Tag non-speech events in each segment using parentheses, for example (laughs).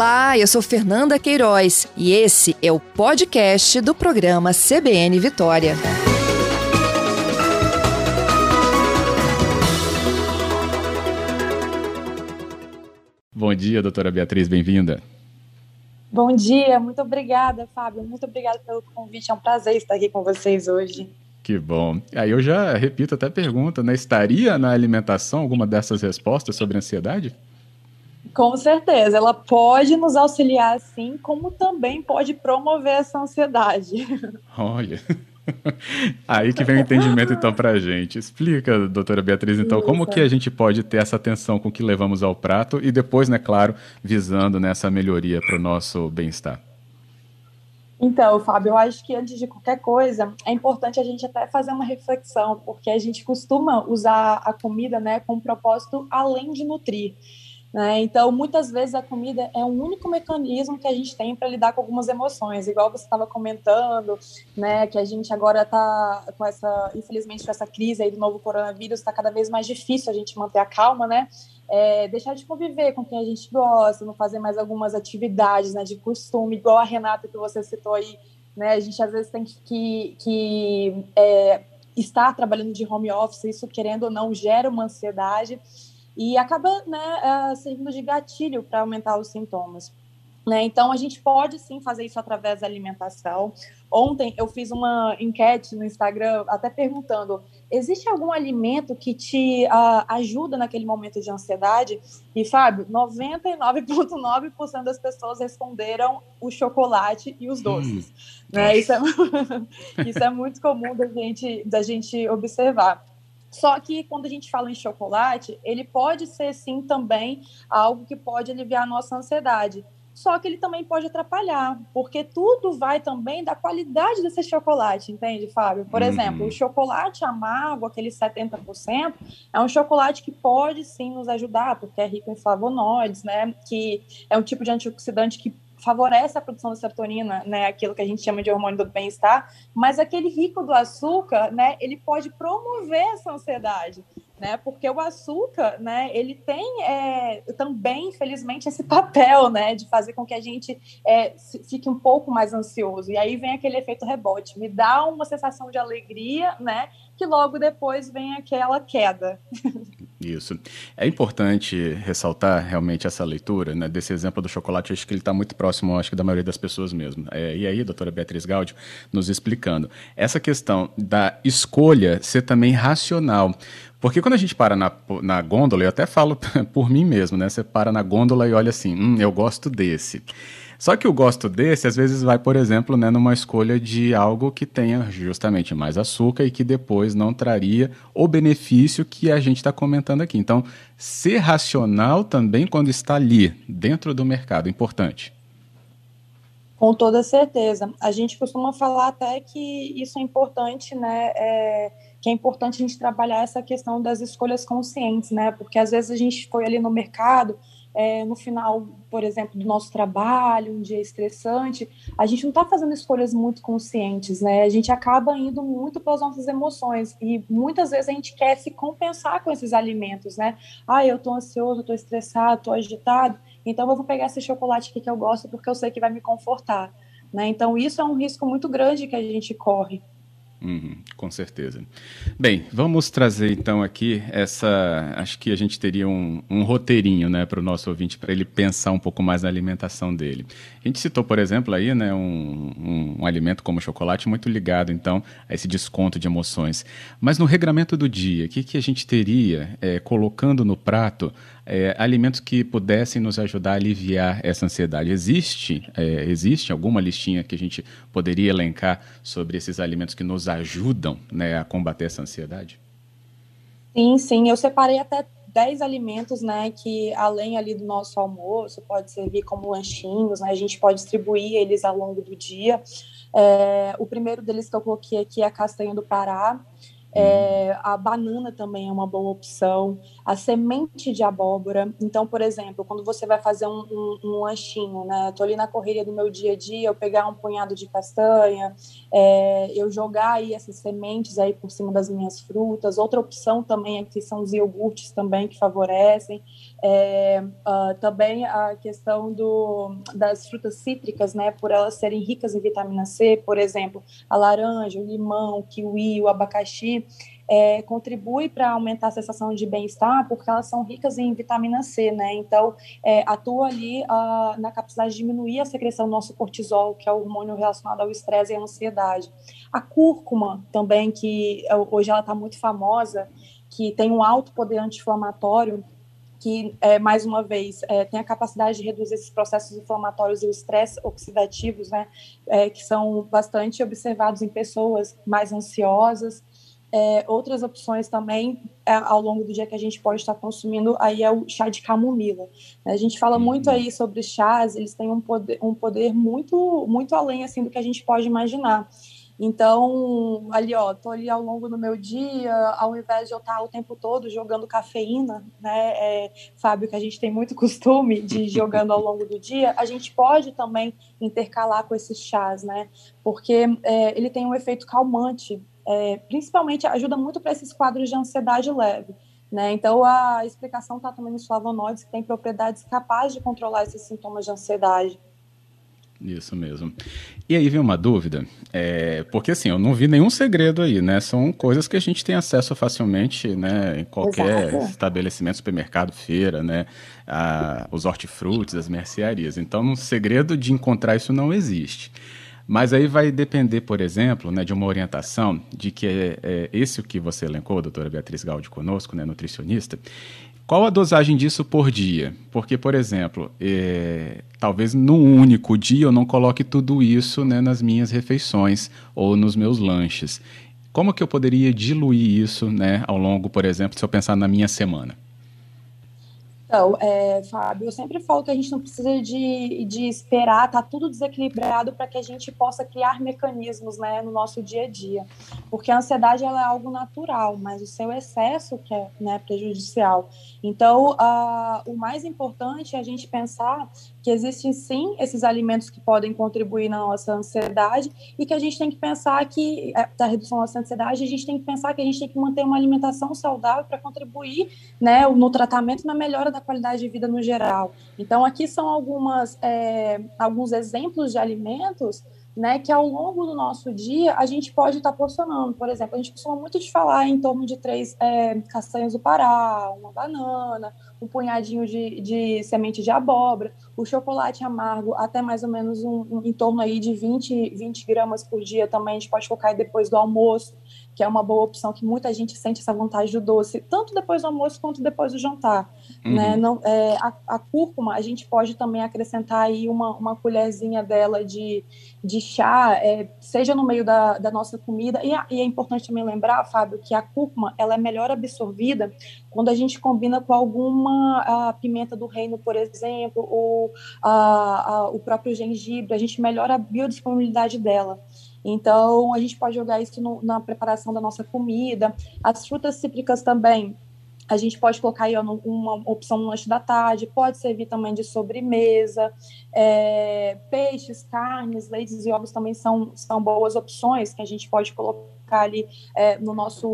Olá, eu sou Fernanda Queiroz e esse é o podcast do programa CBN Vitória. Bom dia, doutora Beatriz, bem-vinda. Bom dia, muito obrigada, Fábio. Muito obrigada pelo convite. É um prazer estar aqui com vocês hoje. Que bom. Aí eu já repito até a pergunta, né? Estaria na alimentação alguma dessas respostas sobre ansiedade? Com certeza, ela pode nos auxiliar sim, como também pode promover essa ansiedade. Olha. (laughs) Aí que vem o entendimento então para a gente. Explica, doutora Beatriz, então, Isso. como que a gente pode ter essa atenção com que levamos ao prato e depois, né, claro, visando nessa melhoria para o nosso bem-estar. Então, Fábio, eu acho que antes de qualquer coisa, é importante a gente até fazer uma reflexão, porque a gente costuma usar a comida, né, com um propósito além de nutrir. Né? Então, muitas vezes a comida é o único mecanismo que a gente tem para lidar com algumas emoções, igual você estava comentando, né, que a gente agora está com essa, infelizmente, com essa crise aí do novo coronavírus, está cada vez mais difícil a gente manter a calma, né? É, deixar de conviver com quem a gente gosta, não fazer mais algumas atividades né, de costume, igual a Renata que você citou aí, né? A gente às vezes tem que, que, é, estar trabalhando de home office, isso querendo ou não gera uma ansiedade e acaba né, servindo de gatilho para aumentar os sintomas. Né? Então, a gente pode sim fazer isso através da alimentação. Ontem eu fiz uma enquete no Instagram, até perguntando: existe algum alimento que te uh, ajuda naquele momento de ansiedade? E, Fábio, 99,9% das pessoas responderam o chocolate e os doces. Hum. Né? Isso, é, (laughs) isso é muito comum da gente, da gente observar. Só que quando a gente fala em chocolate, ele pode ser sim também algo que pode aliviar a nossa ansiedade. Só que ele também pode atrapalhar, porque tudo vai também da qualidade desse chocolate, entende, Fábio? Por uhum. exemplo, o chocolate amargo, aquele 70%, é um chocolate que pode sim nos ajudar, porque é rico em flavonoides, né? Que é um tipo de antioxidante que favorece a produção da serotonina, né, aquilo que a gente chama de hormônio do bem-estar, mas aquele rico do açúcar, né, ele pode promover essa ansiedade, né, porque o açúcar, né, ele tem é, também, infelizmente, esse papel, né, de fazer com que a gente é, fique um pouco mais ansioso, e aí vem aquele efeito rebote, me dá uma sensação de alegria, né, que logo depois vem aquela queda. (laughs) Isso. É importante ressaltar realmente essa leitura, né, desse exemplo do chocolate, acho que ele está muito próximo, acho que da maioria das pessoas mesmo. É, e aí, doutora Beatriz Gaudio, nos explicando. Essa questão da escolha ser também racional. Porque quando a gente para na, na gôndola, eu até falo (laughs) por mim mesmo, né? Você para na gôndola e olha assim, hum, eu gosto desse. Só que o gosto desse, às vezes, vai, por exemplo, né, numa escolha de algo que tenha justamente mais açúcar e que depois não traria o benefício que a gente está comentando aqui. Então, ser racional também quando está ali, dentro do mercado, importante. Com toda certeza. A gente costuma falar até que isso é importante, né? É, que é importante a gente trabalhar essa questão das escolhas conscientes, né? Porque às vezes a gente foi ali no mercado é, no final, por exemplo, do nosso trabalho, um dia estressante, a gente não está fazendo escolhas muito conscientes, né? A gente acaba indo muito pelas nossas emoções e muitas vezes a gente quer se compensar com esses alimentos, né? Ah, eu estou ansioso, estou estressado, estou agitado, então eu vou pegar esse chocolate aqui que eu gosto porque eu sei que vai me confortar, né? Então isso é um risco muito grande que a gente corre. Uhum, com certeza. Bem, vamos trazer então aqui essa. Acho que a gente teria um, um roteirinho né, para o nosso ouvinte, para ele pensar um pouco mais na alimentação dele. A gente citou, por exemplo, aí, né, um, um, um alimento como chocolate muito ligado então a esse desconto de emoções. Mas no regramento do dia, o que, que a gente teria é, colocando no prato é, alimentos que pudessem nos ajudar a aliviar essa ansiedade. Existe, é, existe alguma listinha que a gente poderia elencar sobre esses alimentos que nos ajudam né, a combater essa ansiedade? Sim, sim. Eu separei até 10 alimentos, né, que além ali do nosso almoço, pode servir como lanchinhos, né, a gente pode distribuir eles ao longo do dia. É, o primeiro deles que eu coloquei aqui é a castanha do Pará, É, a banana também é uma boa opção. A semente de abóbora. Então, por exemplo, quando você vai fazer um, um, um lanchinho, né? Tô ali na correria do meu dia a dia, eu pegar um punhado de castanha, é, eu jogar aí essas sementes aí por cima das minhas frutas. Outra opção também aqui são os iogurtes também que favorecem. É, uh, também a questão do, das frutas cítricas, né? Por elas serem ricas em vitamina C, por exemplo, a laranja, o limão, o kiwi, o abacaxi é, contribui para aumentar a sensação de bem-estar, porque elas são ricas em vitamina C, né? Então, é, atua ali uh, na capacidade de diminuir a secreção do nosso cortisol, que é o hormônio relacionado ao estresse e à ansiedade. A cúrcuma também, que hoje ela está muito famosa, que tem um alto poder anti-inflamatório, que, é, mais uma vez, é, tem a capacidade de reduzir esses processos inflamatórios e o estresse oxidativos, né, é, que são bastante observados em pessoas mais ansiosas. É, outras opções também é, ao longo do dia que a gente pode estar consumindo aí é o chá de camomila. A gente fala uhum. muito aí sobre chás, eles têm um poder, um poder muito muito além assim do que a gente pode imaginar. Então, ali, ó, tô ali ao longo do meu dia, ao invés de eu estar o tempo todo jogando cafeína, né, é, Fábio, que a gente tem muito (laughs) costume de jogando ao longo do dia, a gente pode também intercalar com esses chás, né, porque é, ele tem um efeito calmante, é, principalmente ajuda muito para esses quadros de ansiedade leve. Né? Então, a explicação está também nos flavonoides, que tem propriedades capazes de controlar esses sintomas de ansiedade. Isso mesmo. E aí vem uma dúvida, é, porque assim, eu não vi nenhum segredo aí, né? São coisas que a gente tem acesso facilmente, né? Em qualquer Exato. estabelecimento, supermercado, feira, né? A, os hortifrutis, as mercearias. Então, um segredo de encontrar isso não existe. Mas aí vai depender, por exemplo, né, de uma orientação de que é, é esse o que você elencou, doutora Beatriz Gaudi, conosco, né, nutricionista. Qual a dosagem disso por dia? Porque, por exemplo, é, talvez num único dia eu não coloque tudo isso né, nas minhas refeições ou nos meus lanches. Como que eu poderia diluir isso né, ao longo, por exemplo, se eu pensar na minha semana? Então, é, Fábio, eu sempre falo que a gente não precisa de, de esperar, tá tudo desequilibrado para que a gente possa criar mecanismos né, no nosso dia a dia. Porque a ansiedade ela é algo natural, mas o seu excesso que é né, prejudicial. Então, uh, o mais importante é a gente pensar que existem sim esses alimentos que podem contribuir na nossa ansiedade e que a gente tem que pensar que, é, da redução da nossa ansiedade, a gente tem que pensar que a gente tem que manter uma alimentação saudável para contribuir né, no tratamento na melhora da qualidade de vida no geral. Então, aqui são algumas, é, alguns exemplos de alimentos né, que ao longo do nosso dia a gente pode estar tá porcionando. Por exemplo, a gente costuma muito de falar em torno de três é, castanhas do Pará, uma banana, um punhadinho de, de semente de abóbora, o chocolate amargo até mais ou menos um, um, em torno aí de 20, 20 gramas por dia também, a gente pode colocar depois do almoço, que é uma boa opção, que muita gente sente essa vontade do doce, tanto depois do almoço quanto depois do jantar. Uhum. Né? Não, é, a, a, cúrcuma, a gente pode também acrescentar aí uma, uma colherzinha dela de, de chá, é, seja no meio da, da nossa comida, e, a, e, é importante também lembrar, Fábio, que a cúrcuma, ela é melhor absorvida quando a gente combina com alguma a pimenta do reino, por exemplo, ou a, o próprio gengibre, a gente melhora a biodisponibilidade dela. Então, a gente pode jogar isso no, na preparação da nossa comida. As frutas cítricas também, a gente pode colocar aí uma opção no lanche da tarde, pode servir também de sobremesa. É, peixes, carnes, leites e ovos também são, são boas opções que a gente pode colocar ali é, no nosso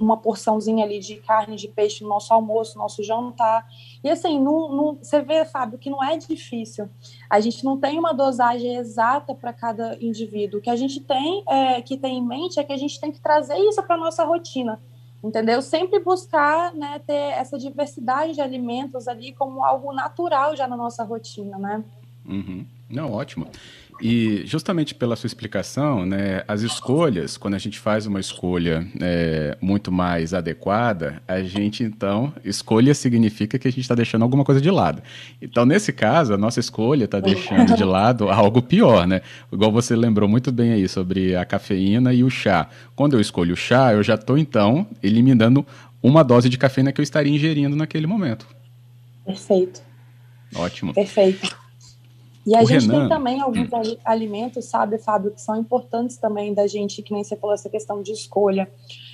uma porçãozinha ali de carne de peixe no nosso almoço, no nosso jantar. E assim, no, no, você vê, Fábio, que não é difícil. A gente não tem uma dosagem exata para cada indivíduo. O que a gente tem é, que tem em mente é que a gente tem que trazer isso para nossa rotina entendeu? Sempre buscar né, ter essa diversidade de alimentos ali como algo natural já na nossa rotina, né? Uhum. Não, ótimo. E justamente pela sua explicação, né, as escolhas, quando a gente faz uma escolha é, muito mais adequada, a gente então, escolha significa que a gente está deixando alguma coisa de lado. Então, nesse caso, a nossa escolha está deixando de lado algo pior, né? Igual você lembrou muito bem aí sobre a cafeína e o chá. Quando eu escolho o chá, eu já estou então eliminando uma dose de cafeína que eu estaria ingerindo naquele momento. Perfeito. Ótimo. Perfeito. E a o gente Renan... tem também alguns hum. alimentos, sabe, Fábio, que são importantes também da gente, que nem você falou, essa questão de escolha.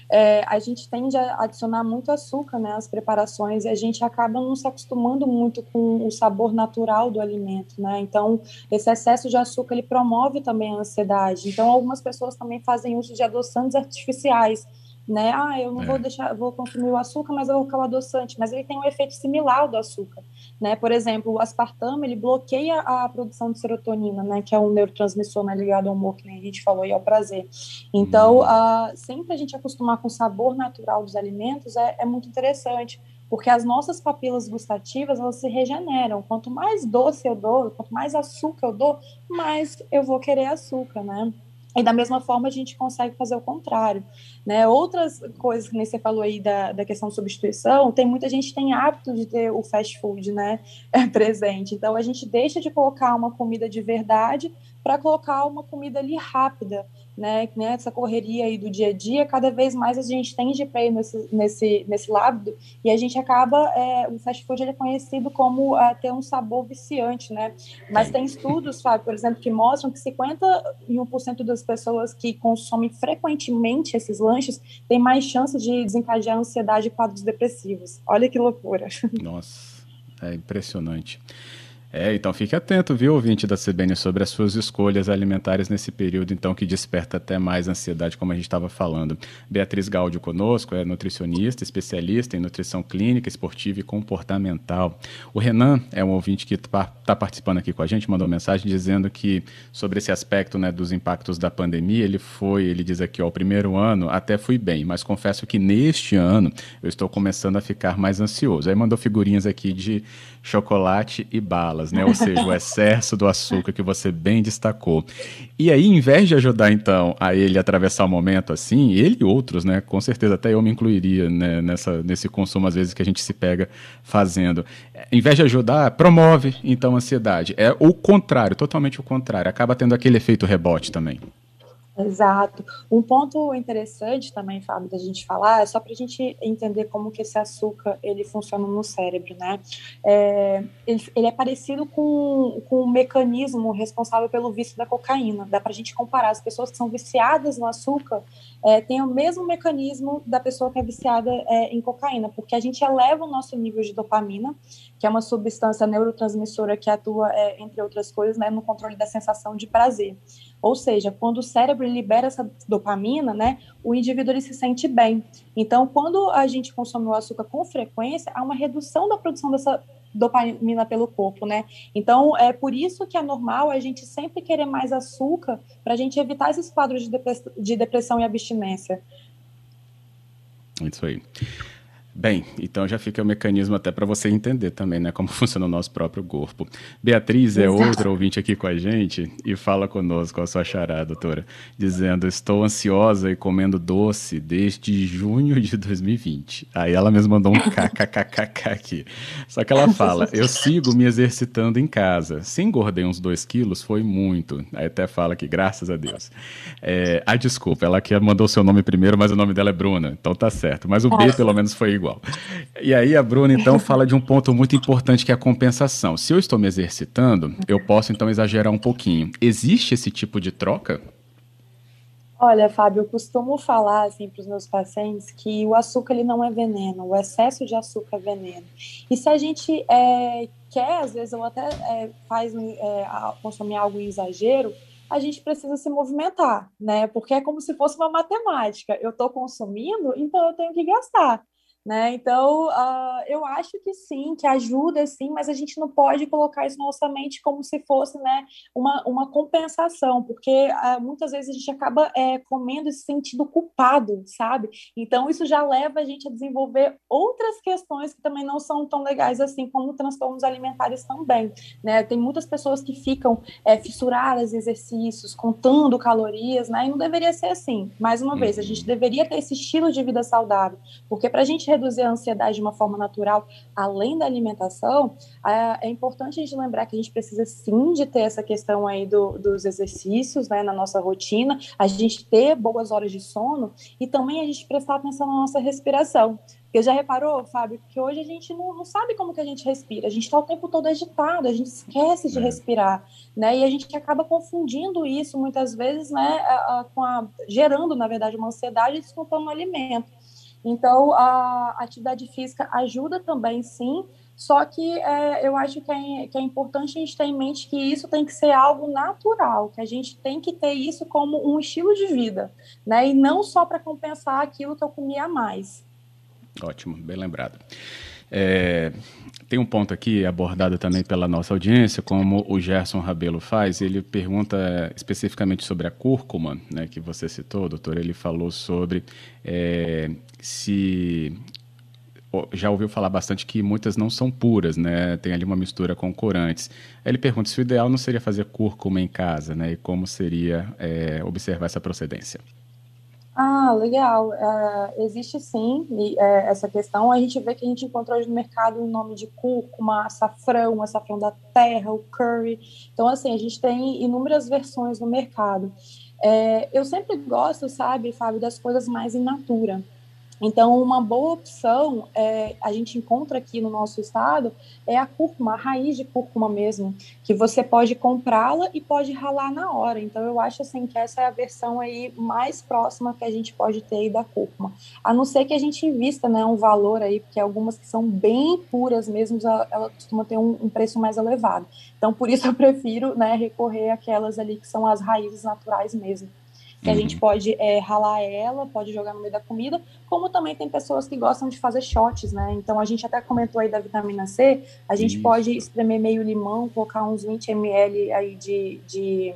é, a gente tende a adicionar muito açúcar né, às preparações e a gente acaba não se acostumando muito com o sabor natural do alimento, né? Então, esse excesso de açúcar ele promove também a ansiedade. Então, algumas pessoas também fazem uso de adoçantes artificiais né? Ah, eu não é. vou deixar, vou consumir o açúcar, mas eu vou colocar o adoçante, mas ele tem um efeito similar ao do açúcar, né? Por exemplo, o aspartame, ele bloqueia a produção de serotonina, né, que é um neurotransmissor né, ligado ao humor, que nem a gente falou, e ao prazer. Então, uh, sempre a gente acostumar com o sabor natural dos alimentos é, é muito interessante, porque as nossas papilas gustativas, elas se regeneram. Quanto mais doce eu dou, quanto mais açúcar eu dou, mais eu vou querer açúcar, né? E da mesma forma a gente consegue fazer o contrário. Né? Outras coisas que você falou aí da, da questão de substituição, tem muita gente que tem hábito de ter o fast food né, (laughs) é, presente. Então a gente deixa de colocar uma comida de verdade para colocar uma comida ali rápida, né? Nessa correria aí do dia a dia, cada vez mais a gente tende para ir nesse, nesse, nesse lado e a gente acaba, é, o fast food é conhecido como uh, ter um sabor viciante, né? Mas tem estudos, Fábio, por exemplo, que mostram que 51% das pessoas que consomem frequentemente esses lanches têm mais chance de desencadear ansiedade e quadros depressivos. Olha que loucura. Nossa, é impressionante. É, então fique atento, viu, ouvinte da CBN, sobre as suas escolhas alimentares nesse período, então, que desperta até mais ansiedade, como a gente estava falando. Beatriz Gaudio conosco, é nutricionista, especialista em nutrição clínica, esportiva e comportamental. O Renan é um ouvinte que está participando aqui com a gente, mandou mensagem dizendo que, sobre esse aspecto né, dos impactos da pandemia, ele foi, ele diz aqui, ó, o primeiro ano até fui bem, mas confesso que neste ano eu estou começando a ficar mais ansioso. Aí mandou figurinhas aqui de chocolate e balas, né? Ou (laughs) seja, o excesso do açúcar que você bem destacou. E aí, em vez de ajudar, então, a ele atravessar o momento assim, ele e outros, né? Com certeza, até eu me incluiria né, nessa, nesse consumo, às vezes, que a gente se pega fazendo. Em vez de ajudar, promove, então, a ansiedade. É o contrário, totalmente o contrário. Acaba tendo aquele efeito rebote também. Exato. Um ponto interessante também, Fábio, da gente falar, é só para a gente entender como que esse açúcar ele funciona no cérebro, né? É, ele, ele, é parecido com, com o mecanismo responsável pelo vício da cocaína. Dá para a gente comparar. As pessoas que são viciadas no açúcar é, têm o mesmo mecanismo da pessoa que é viciada é, em cocaína, porque a gente eleva o nosso nível de dopamina, que é uma substância neurotransmissora que atua, é, entre outras coisas, né, no controle da sensação de prazer. Ou seja, quando o cérebro libera essa dopamina, né, o indivíduo ele se sente bem. Então, quando a gente consome o açúcar com frequência, há uma redução da produção dessa dopamina pelo corpo, né? Então, é por isso que é normal a gente sempre querer mais açúcar para a gente evitar esses quadros de, de depressão e abstinência. Isso aí. Bem, então já fica o mecanismo até para você entender também, né, como (laughs) funciona o nosso próprio corpo. Beatriz é outra ouvinte aqui com a gente e fala conosco a sua chará, doutora, dizendo: Estou ansiosa e comendo doce desde junho de 2020. Aí ela mesma mandou um kkkk aqui. Só que ela fala: Eu sigo me exercitando em casa. Se engordei uns 2 quilos, foi muito. Aí até fala que, graças a Deus. É, ah, desculpa, ela que mandou o seu nome primeiro, mas o nome dela é Bruna, então tá certo. Mas o B pelo menos foi igual igual. E aí a Bruna, então, fala de um ponto muito importante que é a compensação. Se eu estou me exercitando, eu posso, então, exagerar um pouquinho. Existe esse tipo de troca? Olha, Fábio, eu costumo falar assim para os meus pacientes que o açúcar ele não é veneno, o excesso de açúcar é veneno. E se a gente é, quer, às vezes, ou até é, faz é, consumir algo em exagero, a gente precisa se movimentar, né? Porque é como se fosse uma matemática. Eu estou consumindo, então eu tenho que gastar. Né? Então, uh, eu acho que sim, que ajuda sim, mas a gente não pode colocar isso na nossa mente como se fosse né, uma, uma compensação, porque uh, muitas vezes a gente acaba é, comendo esse sentido culpado, sabe? Então, isso já leva a gente a desenvolver outras questões que também não são tão legais assim, como transtornos alimentares também. Né? Tem muitas pessoas que ficam é, fissuradas em exercícios, contando calorias, né? e não deveria ser assim. Mais uma vez, a gente uhum. deveria ter esse estilo de vida saudável, porque para a gente reduzir a ansiedade de uma forma natural, além da alimentação, é, importante a gente lembrar que a gente precisa sim de ter essa questão aí do, dos exercícios né, na nossa rotina, a gente ter boas horas de sono e também a gente prestar atenção na nossa respiração Porque já reparou, Fábio, que hoje a gente não, não sabe como que a gente respira. A gente está o tempo todo agitado, a gente esquece de é. respirar, né? E a gente acaba confundindo isso muitas vezes, né, com a, gerando, na verdade, uma ansiedade e descontando o alimento. Então, a atividade física ajuda também, sim, só que é, eu acho que é, que é importante a gente ter em mente que isso tem que ser algo natural, que a gente tem que ter isso como um estilo de vida, né? E não só para compensar aquilo que eu comia mais. Ótimo, bem lembrado. É, tem um ponto aqui abordado também pela nossa audiência, como o Gerson Rabelo faz. Ele pergunta especificamente sobre a cúrcuma, né, que você citou, doutor. Ele falou sobre é, se já ouviu falar bastante que muitas não são puras, né? Tem ali uma mistura com corantes. Aí ele pergunta se o ideal não seria fazer cúrcuma em casa, né? E como seria é, observar essa procedência. Ah, legal. É, existe sim é, essa questão. A gente vê que a gente encontra hoje no mercado o nome de cúrcuma, açafrão, açafrão da terra, o curry. Então, assim, a gente tem inúmeras versões no mercado. É, eu sempre gosto, sabe, Fábio, das coisas mais in natura. Então, uma boa opção é, a gente encontra aqui no nosso estado é a cúrcuma, a raiz de cúrcuma mesmo, que você pode comprá-la e pode ralar na hora. Então, eu acho assim que essa é a versão aí mais próxima que a gente pode ter aí da cúrcuma. A não ser que a gente invista né, um valor aí, porque algumas que são bem puras mesmo, ela, ela costuma ter um, um, preço mais elevado. Então, por isso eu prefiro né, recorrer àquelas ali que são as raízes naturais mesmo que uhum. a gente pode é, ralar ela, pode jogar no meio da comida, como também tem pessoas que gostam de fazer shots, né? Então a gente até comentou aí da vitamina C, a gente Isso. pode espremer meio limão, colocar uns 20 ml aí de, de,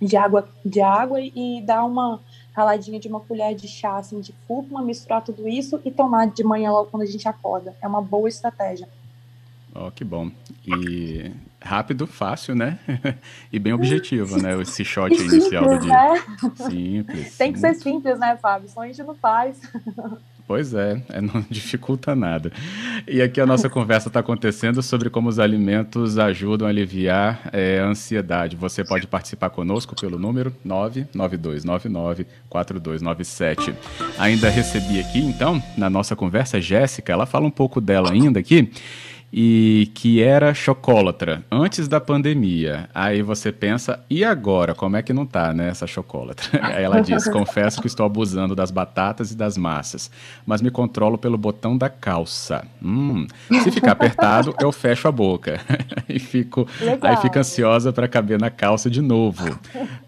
de, água, de água e dar uma raladinha de uma colher de chá assim, de cúrcuma, misturar tudo isso e tomar de manhã logo quando a gente acorda. É uma boa estratégia. Oh, que bom. E rápido, fácil, né? (laughs) e bem objetivo, né? Esse shot inicial simples, do dia. Né? Simples. Tem que ser simples, né, Fábio? Só a gente não faz. Pois é, é, não (laughs) dificulta nada. E aqui a nossa conversa está acontecendo sobre como os alimentos ajudam a aliviar é, a ansiedade. Você pode participar conosco pelo número 992994297. Ainda recebi aqui, então, na nossa conversa, Jéssica, ela fala um pouco dela ainda aqui e que era chocólatra antes da pandemia. Aí você pensa, e agora? Como é que não tá, né, essa chocólatra? (laughs) Aí ela diz: confesso que estou abusando das batatas e das massas, mas me controlo pelo botão da calça. Hum, se ficar apertado, eu fecho a boca (laughs) e fico, aí fico ansiosa para caber na calça de novo.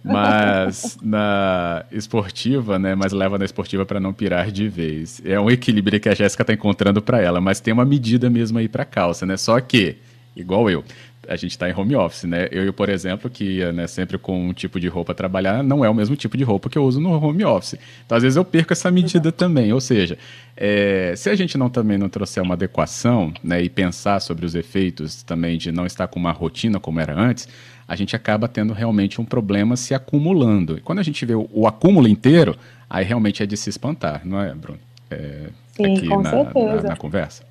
Mas na esportiva, né, mas leva na esportiva para não pirar de vez. É um equilíbrio que a Jéssica está encontrando para ela, mas tem uma medida mesmo aí para calça calça, né? Só que, igual eu, a gente está em home office, né? Eu, por exemplo, que ia né, sempre com um tipo de roupa trabalhar, não é o mesmo tipo de roupa que eu uso no home office. Então, às vezes, eu perco essa medida também. Ou seja, é, se a gente não também não trouxer uma adequação né, e pensar sobre os efeitos também de não estar com uma rotina como era antes, a gente acaba tendo realmente um problema se acumulando. E quando a gente vê o, o acúmulo inteiro, aí realmente é de se espantar, não é, Bruno? É, Sim, aqui com na, certeza. Na, na conversa.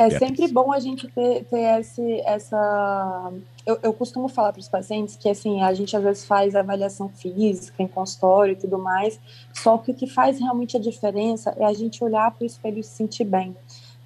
É sempre bom a gente ter, ter esse, essa. Eu, eu costumo falar para os pacientes que assim a gente às vezes faz avaliação física em consultório e tudo mais, só que o que faz realmente a diferença é a gente olhar para o espelho e se sentir bem.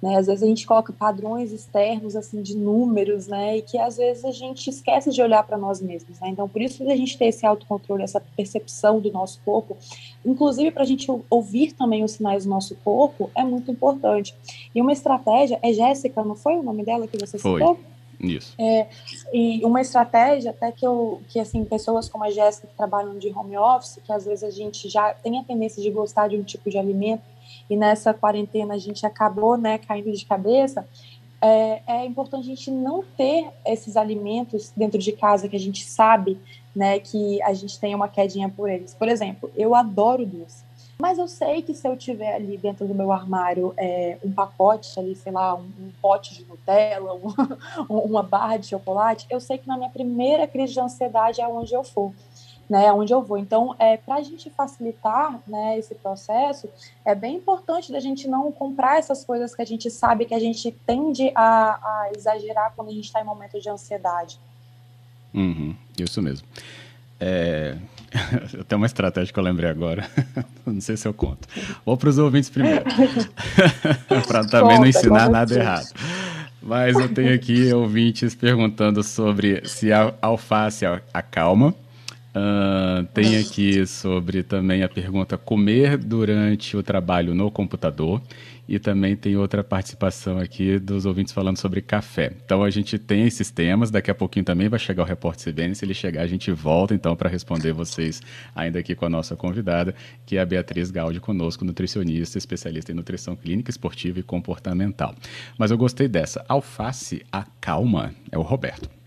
Né? Às vezes a gente coloca padrões externos assim de números, né? E que às vezes a gente esquece de olhar para nós mesmos, né? Então por isso a gente ter esse autocontrole, essa percepção do nosso corpo, inclusive para a gente ouvir também os sinais do nosso corpo, é muito importante. E uma estratégia é Jéssica, não foi o nome dela que você foi. citou? Isso. É, e uma estratégia até que eu, que assim, pessoas como a Jéssica que trabalham de home office, que às vezes a gente já tem a tendência de gostar de um tipo de alimento, e nessa quarentena a gente acabou né, caindo de cabeça, é, é, importante a gente não ter esses alimentos dentro de casa que a gente sabe né, que a gente tem uma quedinha por eles. Por exemplo, eu adoro doce. Mas eu sei que se eu tiver ali dentro do meu armário é, um pacote ali, sei lá, um, um pote de Nutella, um, (laughs) uma barra de chocolate, eu sei que na minha primeira crise de ansiedade é onde eu for né, onde eu vou. Então, é, para a gente facilitar né, esse processo, é bem importante da gente não comprar essas coisas que a gente sabe que a gente tende a, a exagerar quando a gente está em momentos de ansiedade. Uhum, isso mesmo. É, (laughs) Eu tenho uma estratégia que eu lembrei agora. (laughs) Não sei se eu conto. Vou para os ouvintes primeiro. (laughs) para também não ensinar nada errado. Mas eu tenho aqui ouvintes perguntando sobre se a alface acalma. Uh, tem aqui sobre também a pergunta comer durante o trabalho no computador e também tem outra participação aqui dos ouvintes falando sobre café. Então a gente tem esses temas, daqui a pouquinho também vai chegar o repórter CBN, se ele chegar a gente volta então para responder vocês ainda aqui com a nossa convidada, que é a Beatriz Gaudi conosco, nutricionista, especialista em nutrição clínica, esportiva e comportamental. Mas eu gostei dessa, alface acalma, é o Roberto.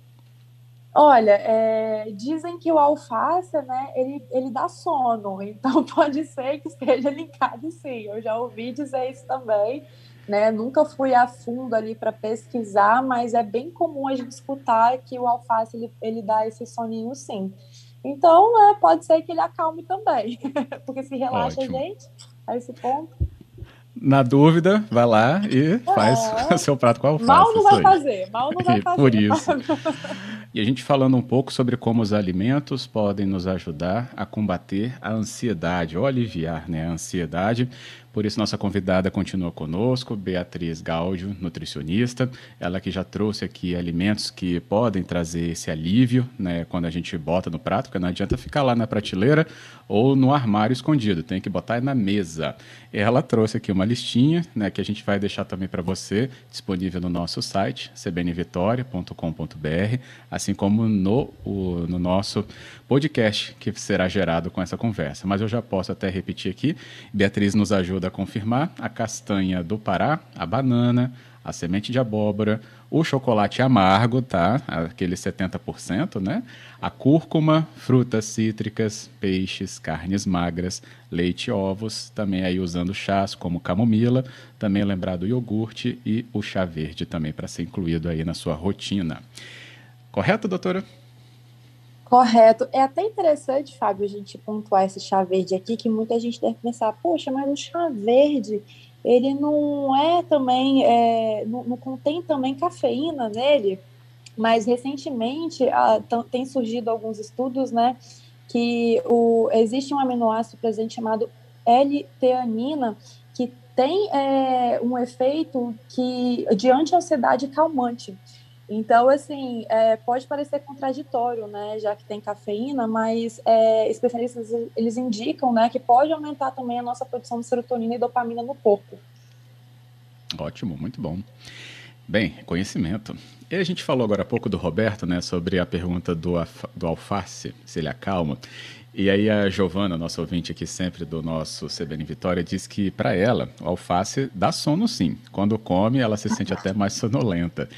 Olha, é, dizem que o alface, né, ele, ele dá sono, (laughs) então pode ser que esteja linkado sim. Eu já ouvi dizer isso também, né? Nunca fui a fundo ali para pesquisar, mas é bem comum a gente escutar que o alface ele, ele dá esse soninho sim. Então, né, pode ser que ele acalme também, (laughs) porque se relaxa Ótimo. a gente a esse ponto. Na dúvida, vai lá e faz é. o (laughs) seu prato com alface. Mal não vai fazer, mal não vai fazer. Por isso. E a gente falando um pouco sobre como os alimentos podem nos ajudar a combater a ansiedade, ou aliviar né, a ansiedade. Por isso, nossa convidada continua conosco, Beatriz Gáudio, nutricionista. Ela que já trouxe aqui alimentos que podem trazer esse alívio né, quando a gente bota no prato, porque não adianta ficar lá na prateleira ou no armário escondido, tem que botar na mesa. Ela trouxe aqui uma listinha né, que a gente vai deixar também para você, disponível no nosso site, cbnvitoria.com.br, assim como no, o, no nosso podcast que será gerado com essa conversa. Mas eu já posso até repetir aqui, Beatriz nos ajuda a confirmar a castanha do Pará, a banana, a semente de abóbora, o chocolate amargo, tá? Aquele 70%, né? A cúrcuma, frutas cítricas, peixes, carnes magras, leite ovos, também aí usando chás como camomila, também lembrar do iogurte e o chá verde também para ser incluído aí na sua rotina. Correto, doutora? Correto. É até interessante, Fábio, a gente pontuar esse chá verde aqui, que muita gente deve pensar, poxa, mas o chá verde ele não é também, é, não, não, contém também cafeína nele, mas recentemente tem surgido alguns estudos, né, que o, existe um aminoácido presente chamado L-teanina, que tem é, um efeito que, de anti-ansiedade calmante. Então, assim, é, pode parecer contraditório, né, já que tem cafeína, mas é, especialistas eles indicam, né, que pode aumentar também a nossa produção de serotonina e dopamina no corpo. Ótimo, muito bom. Bem, conhecimento. E a gente falou agora há pouco do Roberto, né, sobre a pergunta do, do alface, se ele acalma. E aí a Giovana, nossa ouvinte aqui sempre do nosso CBN Vitória, diz que para ela o alface dá sono sim. Quando come, ela se sente até mais (laughs) sonolenta.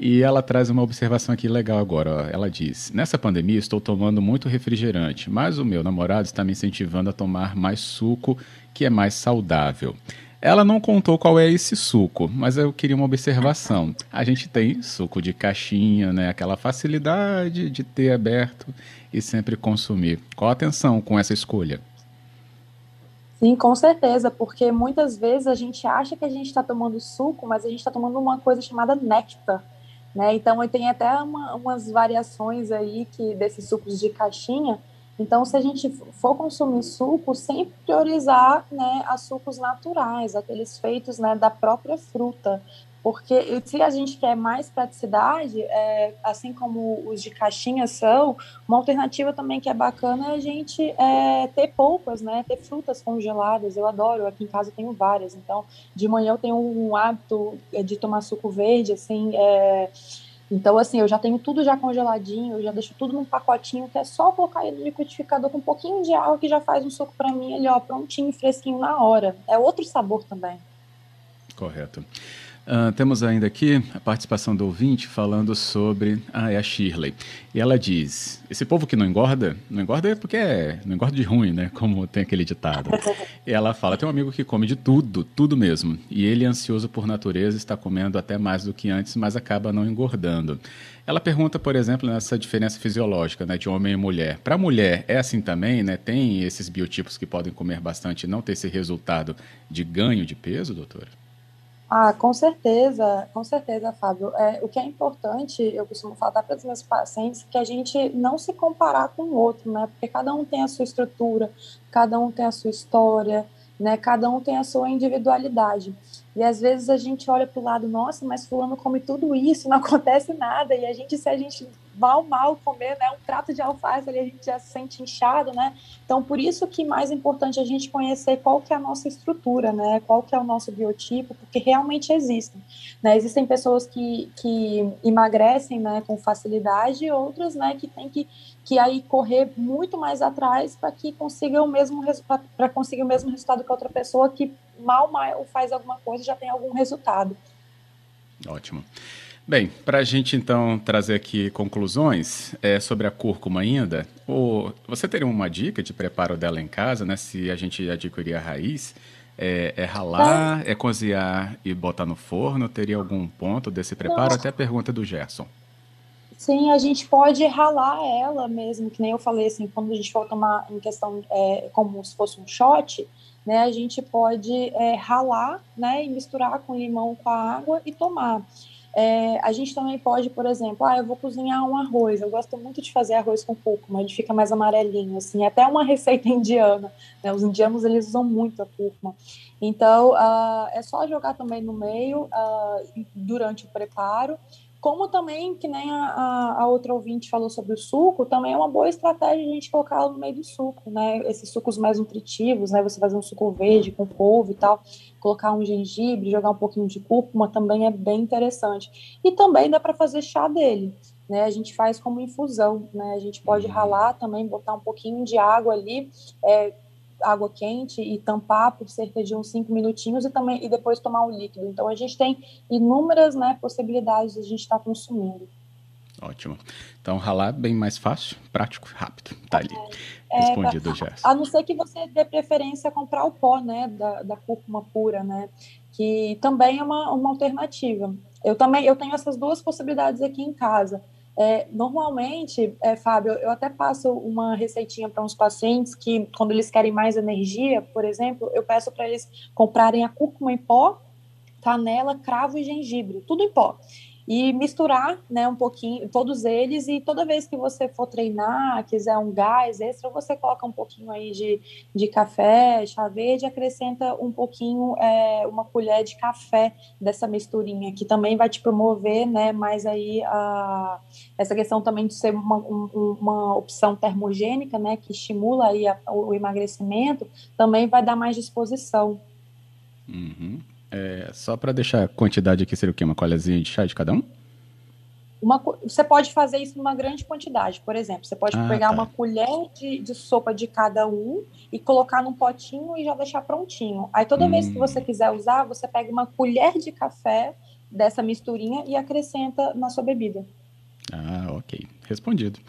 E ela traz uma observação aqui legal agora. Ó. Ela diz: Nessa pandemia estou tomando muito refrigerante, mas o meu namorado está me incentivando a tomar mais suco, que é mais saudável. Ela não contou qual é esse suco, mas eu queria uma observação. A gente tem suco de caixinha, né? Aquela facilidade de ter aberto e sempre consumir. Qual a atenção com essa escolha? Sim, com certeza, porque muitas vezes a gente acha que a gente está tomando suco, mas a gente está tomando uma coisa chamada néctar. Né? Então, tem até uma, umas variações aí que desses sucos de caixinha então, se a gente for consumir suco, sempre priorizar né, as sucos naturais, aqueles feitos né, da própria fruta. Porque se a gente quer mais praticidade, é, assim como os de caixinha são, uma alternativa também que é bacana é a gente é, ter polpas, né? Ter frutas congeladas. Eu adoro, aqui em casa eu tenho várias. Então, de manhã eu tenho um hábito de tomar suco verde, assim, é, então, assim, eu já tenho tudo já congeladinho, eu já deixo tudo num pacotinho que é só colocar ele no liquidificador com um pouquinho de água que já faz um suco para mim ali, ó, prontinho, fresquinho na hora. É outro sabor também. Correto. Uh, temos ainda aqui a participação do ouvinte falando sobre ah, é a Shirley. E ela diz: esse povo que não engorda, não engorda é porque é, não engorda de ruim, né? Como tem aquele ditado. e ela fala: tem um amigo que come de tudo, tudo mesmo. E ele, ansioso por natureza, está comendo até mais do que antes, mas acaba não engordando. Ela pergunta, por exemplo, nessa diferença fisiológica né, de homem e mulher. Para a mulher é assim também, né? Tem esses biotipos que podem comer bastante e não ter esse resultado de ganho de peso, doutora? Ah, com certeza, com certeza, Fábio. É, o que é importante, eu costumo falar para os meus pacientes, que a gente não se comparar com o outro, né? Porque cada um tem a sua estrutura, cada um tem a sua história, né? Cada um tem a sua individualidade. E às vezes a gente olha para o lado, nossa, mas fulano come tudo isso, não (laughs) acontece nada. E a gente, se a gente mal, mal comer, né, um prato de alface ali, a gente já se sente inchado, né? Então, por isso que mais importante a gente conhecer qual que é a nossa estrutura, né? Qual que é o nosso biotipo, porque realmente existem. Né? Existem pessoas que, que emagrecem, né, com facilidade, e outras, né, que tem que que aí correr muito mais atrás para que consiga o mesmo para conseguir o mesmo resultado que outra pessoa que mal mal faz alguma coisa já tem algum resultado. Ótimo. Bem, para a gente então trazer aqui conclusões é, sobre a cúrcuma ainda, o, você teria uma dica de preparo dela em casa, né? Se a gente adquirir a raiz, é, é ralar, é. é cozinhar e botar no forno? Teria algum ponto desse preparo? Não. Até a pergunta do Gerson. Sim, a gente pode ralar ela mesmo, que nem eu falei assim, quando a gente for tomar em questão é, como se fosse um shot, né, a gente pode é, ralar, né, e misturar com limão com a água e tomar. É, a gente também pode, por exemplo, ah, eu vou cozinhar um arroz. Eu gosto muito de fazer arroz com cúrcuma, ele fica mais amarelinho, assim. Até uma (laughs) receita indiana, né? Os indianos eles usam muito a cúrcuma. Então, uh, é só jogar também no meio uh, durante o preparo como também, que nem a, a, outra ouvinte falou sobre o suco, também é uma boa estratégia a gente colocá-lo no meio do suco, né? Esses sucos mais nutritivos, né? Você fazer um suco verde com polvo e tal, colocar um gengibre, jogar um pouquinho de cúrcuma também é bem interessante. E também dá para fazer chá dele, né? A gente faz como infusão, né? A gente pode ralar também, botar um pouquinho de água ali, é, água quente e tampar por cerca de uns cinco minutinhos e também e depois tomar o líquido. Então a gente tem inúmeras né, possibilidades de a gente estar tá consumindo. Ótimo. Então ralar bem mais fácil, prático, rápido. Tá ali. É, Respondido, é, Jéssica. A não ser que você dê preferência a comprar o pó, né, da, da cúrcuma pura, né, que também é uma, uma alternativa. Eu também eu tenho essas duas possibilidades aqui em casa. É, normalmente, é, Fábio, eu até passo uma receitinha para uns pacientes que, quando eles querem mais energia, por exemplo, eu peço para eles comprarem a cúrcuma em pó, canela, cravo e gengibre, tudo em pó e misturar, né, um pouquinho, todos eles, e toda vez que você for treinar, quiser um gás extra, você coloca um pouquinho aí de, de café, chá verde, acrescenta um pouquinho, é, uma colher de café dessa misturinha, que também vai te promover, né, mais aí a, essa questão também de ser uma, um, uma opção termogênica, né, que estimula aí a, o emagrecimento, também vai dar mais disposição. Uhum. É, só para deixar a quantidade aqui, seria o quê? Uma colherzinha de chá de cada um? Uma, você pode fazer isso numa grande quantidade. Por exemplo, você pode ah, pegar tá. uma colher de, de, sopa de cada um e colocar num potinho e já deixar prontinho. Aí toda hum. vez que você hum. quiser usar, você pega uma colher de café dessa misturinha e acrescenta na sua bebida. Ah, ok. Respondido.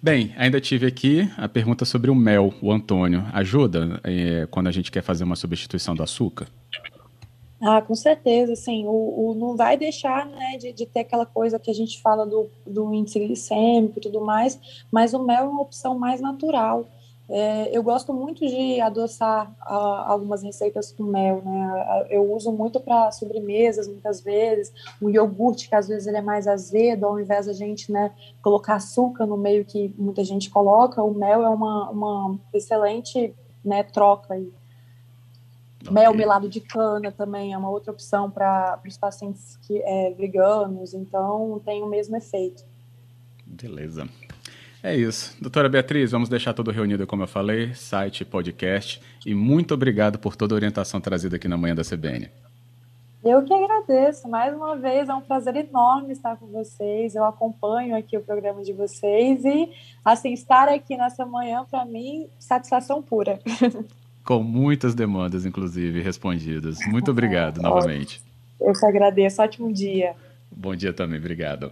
Bem, ainda tive aqui a pergunta sobre o mel, o Antônio. Ajuda é, quando a gente quer fazer uma substituição do açúcar? Ah, com certeza, assim, o, o não vai deixar, né, de, de, ter aquela coisa que a gente fala do, do índice glicêmico e tudo mais, mas o mel é uma opção mais natural. É, eu gosto muito de adoçar ah, algumas receitas com mel, né? Eu uso muito para sobremesas, muitas vezes, um iogurte que às vezes ele é mais azedo, ao invés da gente, né, colocar açúcar no meio que muita gente coloca, o mel é uma, uma excelente, né, troca aí. Okay. Mel melado de cana também é uma outra opção para os pacientes que, é, veganos, então tem o mesmo efeito. Beleza. É isso. Doutora Beatriz, vamos deixar tudo reunido, como eu falei, site, podcast, e muito obrigado por toda a orientação trazida aqui na manhã da CBN. Eu que agradeço. Mais uma vez, é um prazer enorme estar com vocês. Eu acompanho aqui o programa de vocês e, assim, estar aqui nessa manhã, para mim, satisfação pura. (laughs) com muitas demandas, inclusive, respondidas. Muito obrigado novamente. Eu que agradeço. Ótimo dia. Bom dia também, obrigado.